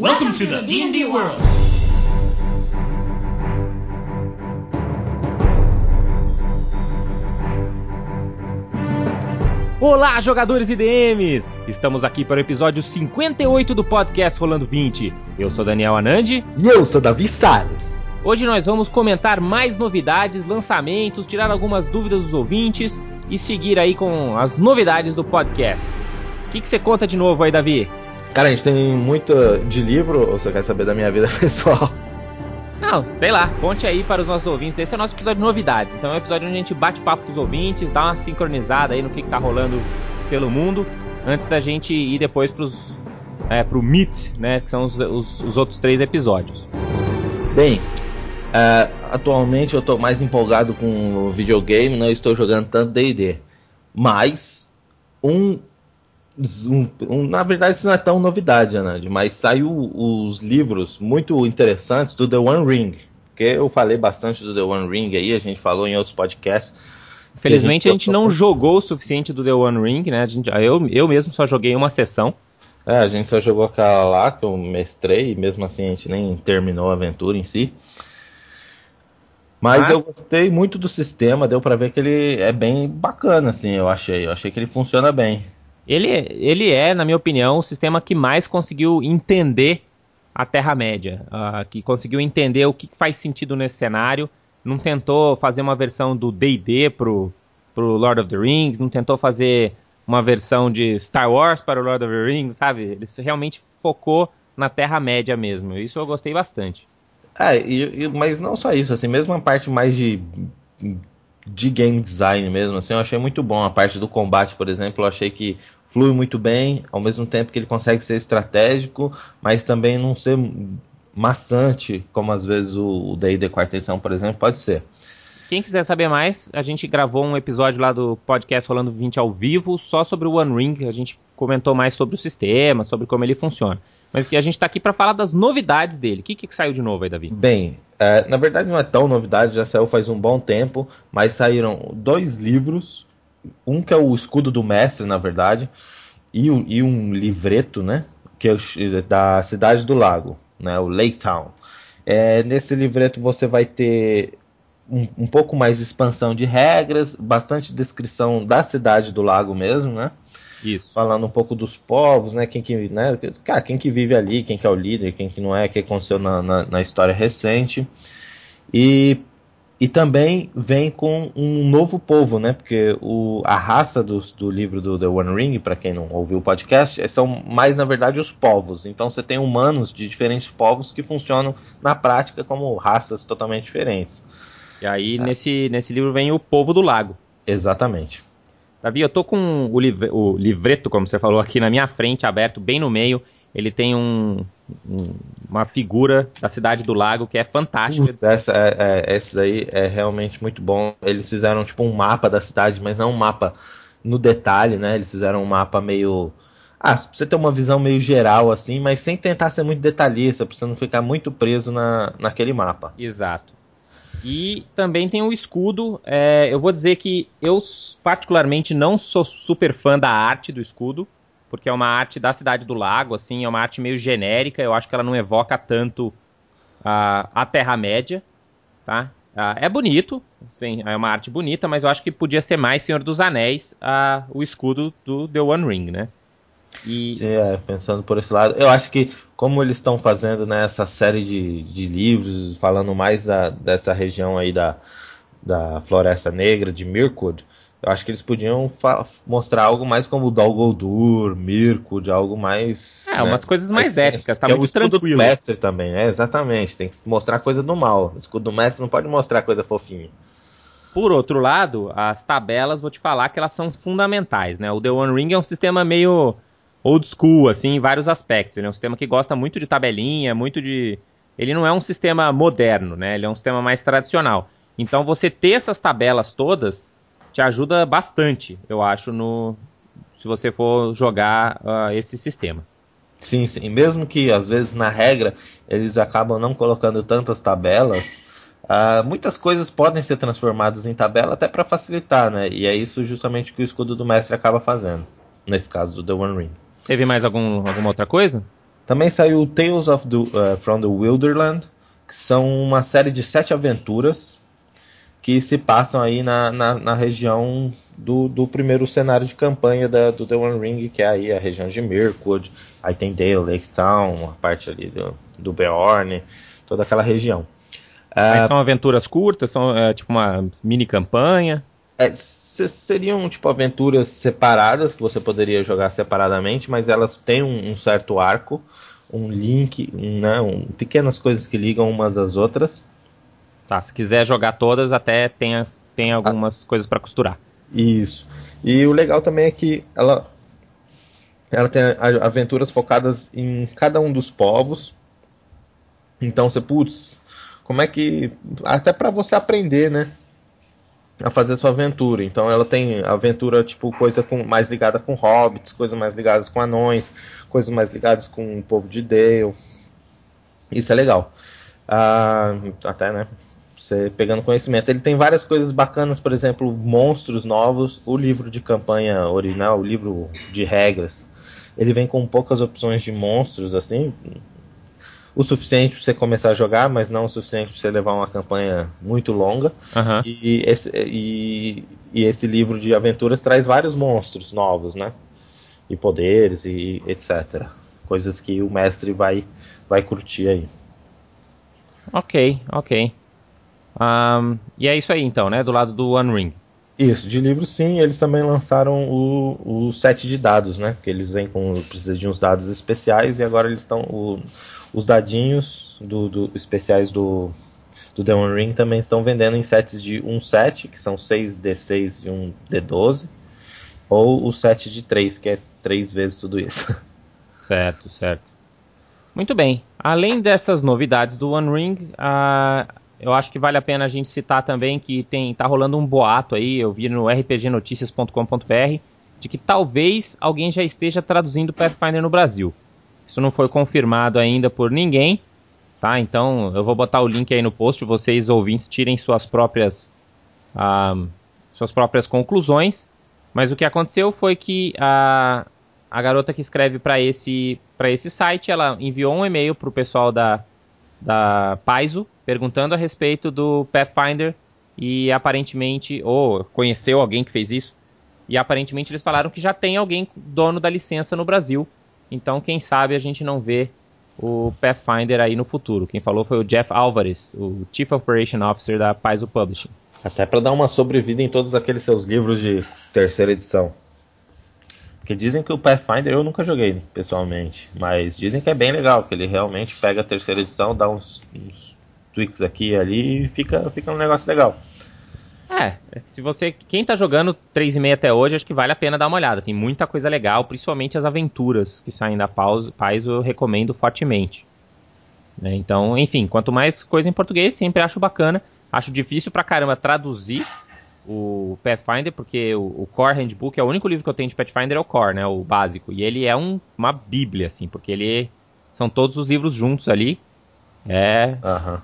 Welcome to the D&D world. Olá, jogadores e DMs! Estamos aqui para o episódio 58 do podcast Rolando 20. Eu sou Daniel Anandi. E eu sou Davi Salles. Hoje nós vamos comentar mais novidades, lançamentos, tirar algumas dúvidas dos ouvintes e seguir aí com as novidades do podcast. O que, que você conta de novo aí, Davi? Cara, a gente tem muito de livro, ou você quer saber da minha vida pessoal? Não, sei lá, conte aí para os nossos ouvintes. Esse é o nosso episódio de novidades. Então é um episódio onde a gente bate papo com os ouvintes, dá uma sincronizada aí no que, que tá rolando pelo mundo, antes da gente ir depois pros, é, pro Meet, né? Que são os, os, os outros três episódios. Bem, uh, atualmente eu tô mais empolgado com o videogame, não estou jogando tanto D&D. Mas, um um, um, na verdade isso não é tão novidade, Anand, mas saiu os livros muito interessantes do The One Ring, que eu falei bastante do The One Ring aí, a gente falou em outros podcasts. Felizmente a gente, a gente não jogou o suficiente do The One Ring, né? Gente, eu, eu mesmo só joguei uma sessão. É, a gente só jogou aquela lá que eu mestrei, e mesmo assim a gente nem terminou a aventura em si. Mas, Mas, eu gostei muito do sistema, deu para ver que ele é bem bacana, assim, eu achei. Eu achei que ele funciona bem. Ele, ele é, na minha opinião, o sistema que mais conseguiu entender a Terra-média, uh, que conseguiu entender o que faz sentido nesse cenário, não tentou fazer uma versão do D&D pro, pro Lord of the Rings, não tentou fazer uma versão de Star Wars para o Lord of the Rings, sabe? Ele realmente focou na Terra-média mesmo, isso eu gostei bastante. É, e, e, mas não só isso, assim, mesmo a parte mais de de game design mesmo, assim, eu achei muito bom. A parte do combate, por exemplo, eu achei que flui muito bem, ao mesmo tempo que ele consegue ser estratégico, mas também não ser maçante, como às vezes o D&D quarta edição, por exemplo, pode ser. Quem quiser saber mais, a gente gravou um episódio lá do podcast Rolando 20 ao vivo, só sobre o One Ring, a gente comentou mais sobre o sistema, sobre como ele funciona. Mas que a gente está aqui para falar das novidades dele. O que, que saiu de novo aí, Davi? Bem, é, na verdade não é tão novidade, já saiu faz um bom tempo, mas saíram dois livros. Um que é o Escudo do Mestre, na verdade, e, e um livreto, né? Que é da Cidade do Lago, né? O Lake Town. É, nesse livreto você vai ter um, um, pouco mais de expansão de regras, bastante descrição da cidade do lago mesmo, né? Isso. Falando um pouco dos povos, né? Quem que, né? Cara, quem que vive ali, quem que é o líder, quem que não é, o que aconteceu na, na, na história recente. E, e também vem com um novo povo, né? Porque o, a raça do, do livro do The One Ring, para quem não ouviu o podcast, são mais, na verdade, os povos. Então você tem humanos de diferentes povos que funcionam na prática como raças totalmente diferentes. E aí, é. nesse, nesse livro vem o povo do lago. Exatamente. Davi, eu tô com o, livre, o livreto, como você falou, aqui na minha frente, aberto, bem no meio. Ele tem um, um, uma figura da cidade do lago que é fantástica. Putz, essa, é, é, esse daí é realmente muito bom. Eles fizeram tipo um mapa da cidade, mas não um mapa no detalhe, né? Eles fizeram um mapa meio. Ah, pra você ter uma visão meio geral assim, mas sem tentar ser muito detalhista, pra você não ficar muito preso na, naquele mapa. Exato. E também tem o escudo. É, eu vou dizer que eu, particularmente, não sou super fã da arte do escudo, porque é uma arte da Cidade do Lago, assim, é uma arte meio genérica. Eu acho que ela não evoca tanto a, a Terra-média, tá? É bonito, sim, é uma arte bonita, mas eu acho que podia ser mais Senhor dos Anéis o escudo do The One Ring, né? E... Sim, é, pensando por esse lado, eu acho que como eles estão fazendo nessa né, série de, de livros, falando mais da, dessa região aí da, da Floresta Negra, de Mirkwood, eu acho que eles podiam mostrar algo mais como Dol Guldur, Mirkwood, algo mais. É, né, umas coisas mais, mais épicas, tá que muito é o escudo tranquilo. do mestre também, né? Exatamente. Tem que mostrar coisa do mal. O escudo do mestre não pode mostrar coisa fofinha. Por outro lado, as tabelas, vou te falar que elas são fundamentais, né? O The One Ring é um sistema meio old school, assim, em vários aspectos. Ele é um sistema que gosta muito de tabelinha, muito de. Ele não é um sistema moderno, né? Ele é um sistema mais tradicional. Então você ter essas tabelas todas te ajuda bastante, eu acho, no se você for jogar uh, esse sistema. Sim, sim. Mesmo que às vezes na regra eles acabam não colocando tantas tabelas, uh, muitas coisas podem ser transformadas em tabela até para facilitar, né? E é isso justamente que o escudo do mestre acaba fazendo, nesse caso do The One Ring. Teve mais algum, alguma outra coisa? Também saiu Tales of the, uh, from the Wilderland, que são uma série de sete aventuras que se passam aí na, na, na região do, do, primeiro cenário de campanha da, do The One Ring, que é aí a região de Mirkwood, aí tem Dale, Lake Town, a parte ali do, do Beorn, toda aquela região. Uh, são aventuras curtas, são é, tipo uma mini campanha? É, seriam tipo aventuras separadas que você poderia jogar separadamente, mas elas têm um, um certo arco, um link, um, né, um, pequenas coisas que ligam umas às outras. Tá, se quiser jogar todas, até tem, tem algumas ah, coisas para costurar. Isso. E o legal também é que ela, ela tem aventuras focadas em cada um dos povos. Então você, putz, como é que. Até para você aprender, né? A fazer sua aventura. Então ela tem aventura, tipo, coisa com, mais ligada com hobbits, coisas mais ligadas com anões, coisas mais ligadas com o povo de Dale. Isso é legal. Ah, até, né? você pegando conhecimento. Ele tem várias coisas bacanas, por exemplo, monstros novos, o livro de campanha original, o livro de regras. Ele vem com poucas opções de monstros, assim, o suficiente para você começar a jogar, mas não o suficiente para você levar uma campanha muito longa. Uhum. E, esse, e, e, esse livro de aventuras traz vários monstros novos, né? E poderes e etc. Coisas que o mestre vai, vai curtir aí. Ok, ok. Um, e é isso aí então, né? Do lado do One Ring. Isso, de livro sim, eles também lançaram o, o set de dados, né? Que eles vêm com. precisa de uns dados especiais e agora eles estão. Os dadinhos do, do, especiais do, do The One Ring também estão vendendo em sets de 1 set, que são 6 D6 e 1 D12, ou o set de 3, que é 3 vezes tudo isso. Certo, certo. Muito bem. Além dessas novidades do One Ring, a, eu acho que vale a pena a gente citar também que tem tá rolando um boato aí, eu vi no rpgnoticias.com.br, de que talvez alguém já esteja traduzindo Pathfinder no Brasil. Isso não foi confirmado ainda por ninguém, tá? Então eu vou botar o link aí no post, vocês ouvintes tirem suas próprias ah, suas próprias conclusões. Mas o que aconteceu foi que a, a garota que escreve para esse para esse site, ela enviou um e-mail para o pessoal da da Paizo, perguntando a respeito do Pathfinder e aparentemente, ou conheceu alguém que fez isso, e aparentemente eles falaram que já tem alguém dono da licença no Brasil. Então, quem sabe a gente não vê o Pathfinder aí no futuro. Quem falou foi o Jeff Alvarez, o Chief Operation Officer da Paizo Publishing. Até para dar uma sobrevida em todos aqueles seus livros de terceira edição. Porque dizem que o Pathfinder eu nunca joguei pessoalmente, mas dizem que é bem legal, que ele realmente pega a terceira edição, dá uns, uns tweaks aqui e ali e fica, fica um negócio legal. É, se você. Quem tá jogando 3,5 até hoje, acho que vale a pena dar uma olhada. Tem muita coisa legal, principalmente as aventuras que saem da Paz, eu recomendo fortemente. Né? Então, enfim, quanto mais coisa em português, sempre acho bacana. Acho difícil pra caramba traduzir o Pathfinder, porque o, o, Core Handbook é o único livro que eu tenho de Pathfinder é o Core, né, o básico. E ele é um, uma bíblia, assim, porque ele são todos os livros juntos ali. É, uhum.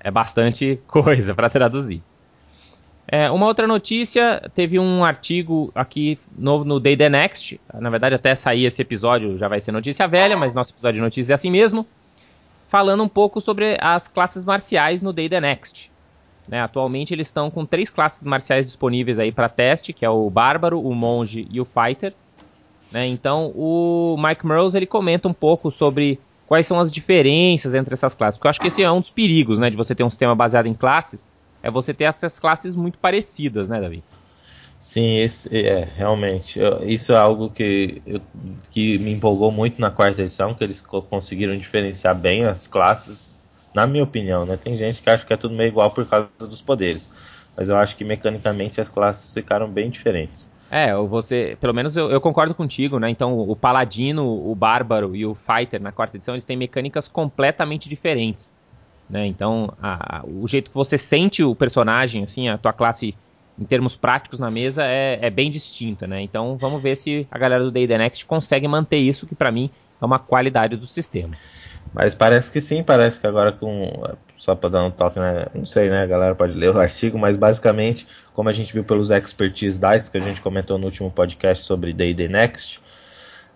é bastante coisa para traduzir. É, uma outra notícia, teve um artigo aqui novo no Day The Next. Na verdade, até sair esse episódio já vai ser notícia velha, mas nosso episódio de notícias é assim mesmo. Falando um pouco sobre as classes marciais no Day The Next. Né, atualmente eles estão com três classes marciais disponíveis aí para teste, que é o Bárbaro, o Monge e o Fighter. Né, então o Mike Merles ele comenta um pouco sobre quais são as diferenças entre essas classes, porque eu acho que esse é um dos perigos, né, de você ter um sistema baseado em classes, é você ter essas classes muito parecidas, né, Davi? Sim, esse, é, realmente. Isso é algo que, eu, que me empolgou muito na quarta edição, que eles conseguiram diferenciar bem as classes na minha opinião, né? Tem gente que acha que é tudo meio igual por causa dos poderes. Mas eu acho que mecanicamente as classes ficaram bem diferentes. É, você, pelo menos eu, eu, concordo contigo, né? Então, o Paladino, o Bárbaro e o Fighter na quarta edição, eles têm mecânicas completamente diferentes. Né? Então, a, o jeito que você sente o personagem, assim, a tua classe em termos práticos na mesa é, é bem distinta, né? Então, vamos ver se a galera do Day The Next consegue manter isso, que para mim é uma qualidade do sistema. Mas parece que sim, parece que agora com. Só para dar um toque, né? Não sei, né? A galera pode ler o artigo, mas basicamente, como a gente viu pelos expertise dice que a gente comentou no último podcast sobre Day Day Next,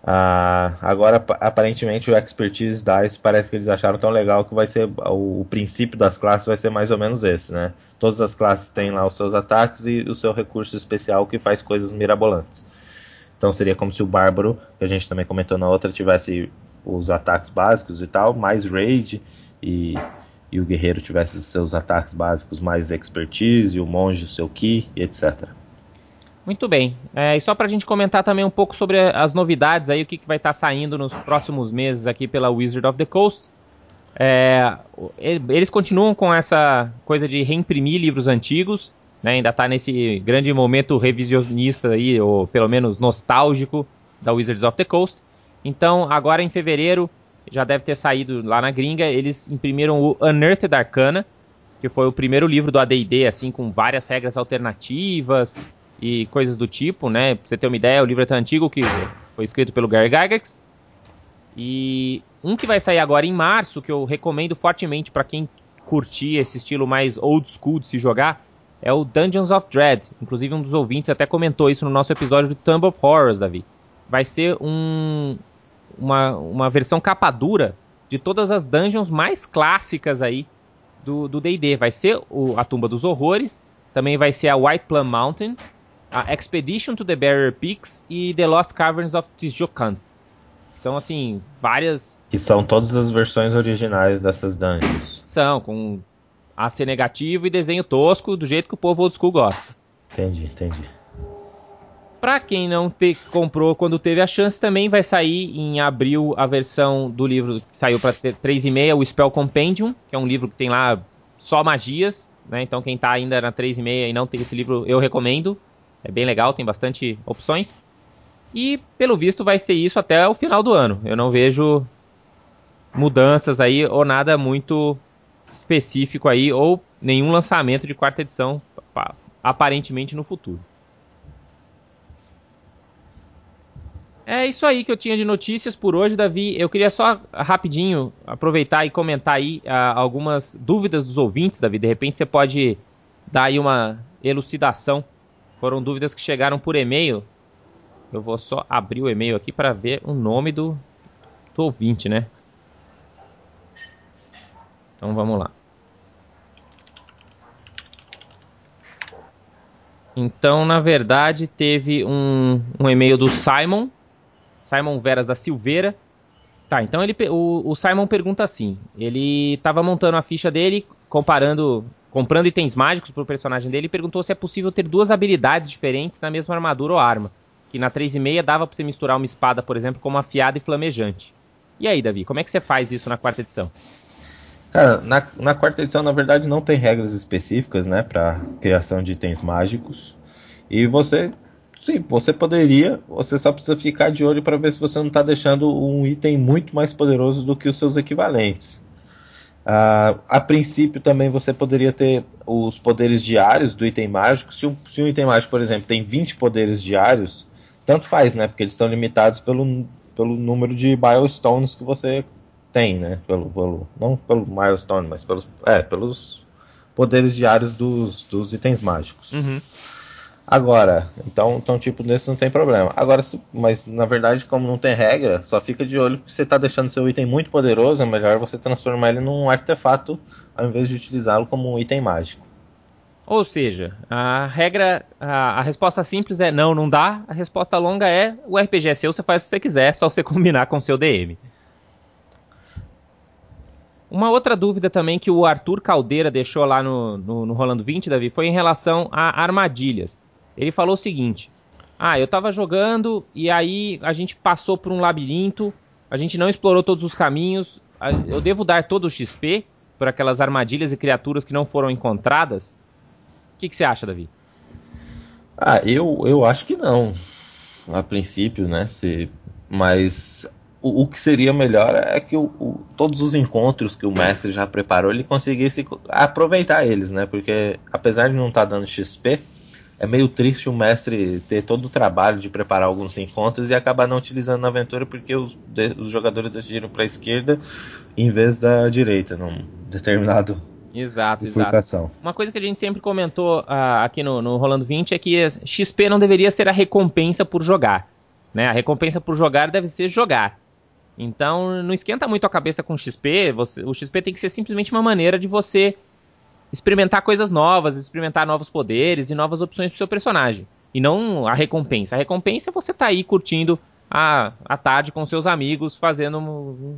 Ah, agora, aparentemente, o Expertise Dice parece que eles acharam tão legal que vai ser o, o, princípio das classes vai ser mais ou menos esse, né? Todas as classes têm lá os seus ataques e o seu recurso especial que faz coisas mirabolantes. Então seria como se o Bárbaro, que a gente também comentou na outra, tivesse os ataques básicos e tal, mais raid e, e o guerreiro tivesse os seus ataques básicos mais expertise e o monge o seu ki etc. Muito bem. É, e só para a gente comentar também um pouco sobre as novidades aí, o que, que vai estar tá saindo nos próximos meses aqui pela Wizard of the Coast. É, eles continuam com essa coisa de reimprimir livros antigos, né, ainda está nesse grande momento revisionista aí, ou pelo menos nostálgico da Wizards of the Coast. Então, agora em fevereiro, já deve ter saído lá na gringa, eles imprimiram o Unearthed Arcana, que foi o primeiro livro do AD&D, assim, com várias regras alternativas, e coisas do tipo, né? Pra você ter uma ideia, o livro é tão antigo que foi escrito pelo Gary Gygax. E um que vai sair agora em março, que eu recomendo fortemente para quem curtir esse estilo mais old school de se jogar, é o Dungeons of Dread. Inclusive um dos ouvintes até comentou isso no nosso episódio do Tomb of Horrors, Davi. Vai ser um, uma, uma versão capa dura de todas as dungeons mais clássicas aí do D&D. Vai ser o, a Tumba dos Horrores, também vai ser a White Plum Mountain, a Expedition to the Barrier Peaks e The Lost Caverns of Tijocan. São, assim, várias... E são todas as versões originais dessas dungeons. São, com AC negativo e desenho tosco, do jeito que o povo old school gosta. Entendi, entendi. Pra quem não te, comprou quando teve a chance, também vai sair em abril a versão do livro que saiu pra 3,5, o Spell Compendium, que é um livro que tem lá só magias, né? Então quem tá ainda na 3,5 e não tem esse livro, eu recomendo. É bem legal, tem bastante opções. E pelo visto vai ser isso até o final do ano. Eu não vejo mudanças aí ou nada muito específico aí ou nenhum lançamento de quarta edição aparentemente no futuro. É isso aí que eu tinha de notícias por hoje, Davi. Eu queria só rapidinho aproveitar e comentar aí uh, algumas dúvidas dos ouvintes, Davi. De repente você pode dar aí uma elucidação foram dúvidas que chegaram por e-mail. Eu vou só abrir o e-mail aqui para ver o nome do, do ouvinte, né? Então vamos lá. Então, na verdade, teve um, um e-mail do Simon, Simon Veras da Silveira. Tá, então ele, o, o Simon pergunta assim: ele estava montando a ficha dele, comparando comprando itens mágicos pro personagem dele e perguntou se é possível ter duas habilidades diferentes na mesma armadura ou arma. Que na 3,5 dava pra você misturar uma espada, por exemplo, com uma afiada e flamejante. E aí, Davi, como é que você faz isso na quarta edição? Cara, na, na quarta edição, na verdade, não tem regras específicas, né, pra criação de itens mágicos. E você, sim, você poderia, você só precisa ficar de olho para ver se você não está deixando um item muito mais poderoso do que os seus equivalentes. Uh, a princípio também você poderia ter os poderes diários do item mágico. Se um, se um item mágico, por exemplo, tem 20 poderes diários, tanto faz, né? Porque eles estão limitados pelo, pelo número de milestones que você tem, né? Pelo, pelo, não pelo milestone, mas pelos, é, pelos poderes diários dos, dos itens mágicos. Uhum. Agora, então, então tipo, nesse não tem problema. Agora, mas na verdade, como não tem regra, só fica de olho que você está deixando seu item muito poderoso, é melhor você transformar ele num artefato ao invés de utilizá-lo como um item mágico. Ou seja, a regra, a, a, resposta simples é não, não dá. A resposta longa é o RPG é seu, você faz o que você quiser, só você combinar com o seu DM. Uma outra dúvida também que o Arthur Caldeira deixou lá no, no, no Rolando 20, Davi, foi em relação a armadilhas. Ele falou o seguinte: Ah, eu tava jogando e aí a gente passou por um labirinto, a gente não explorou todos os caminhos. Eu devo dar todo o XP por aquelas armadilhas e criaturas que não foram encontradas? O que, que você acha, Davi? Ah, eu, eu acho que não. A princípio, né? Se, mas o, o, que seria melhor é que o, o, todos os encontros que o mestre já preparou ele conseguisse aproveitar eles, né? Porque apesar de não estar tá dando XP, é meio triste o mestre ter todo o trabalho de preparar alguns encontros e acabar não utilizando na aventura porque os, de, os jogadores decidiram para a esquerda em vez da direita num determinado Exato, exato. Uma coisa que a gente sempre comentou uh, aqui no, no Rolando 20 é que XP não deveria ser a recompensa por jogar. Né? A recompensa por jogar deve ser jogar. Então não esquenta muito a cabeça com XP. Você, o XP tem que ser simplesmente uma maneira de você experimentar coisas novas, experimentar novos poderes e novas opções pro seu personagem. E não a recompensa. A recompensa é você tá aí curtindo a, a tarde com seus amigos, fazendo,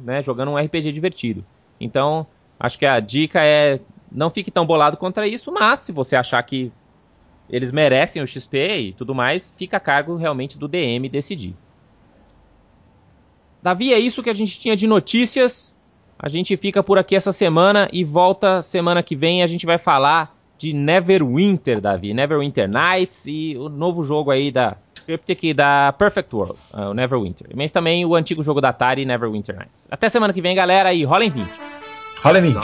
né, jogando um RPG divertido. Então, acho que a dica é não fique tão bolado contra isso, mas se você achar que eles merecem o XP e tudo mais, fica a cargo realmente do DM decidir. Davi, é isso que a gente tinha de notícias. A gente fica por aqui essa semana e volta semana que vem. A gente vai falar de Neverwinter, Davi. Neverwinter Nights e o novo jogo aí da Cryptic da Perfect World, uh, o Neverwinter. Mas também o antigo jogo da Atari, Neverwinter Nights. Até semana que vem, galera, e rolem 20. Rolem 20.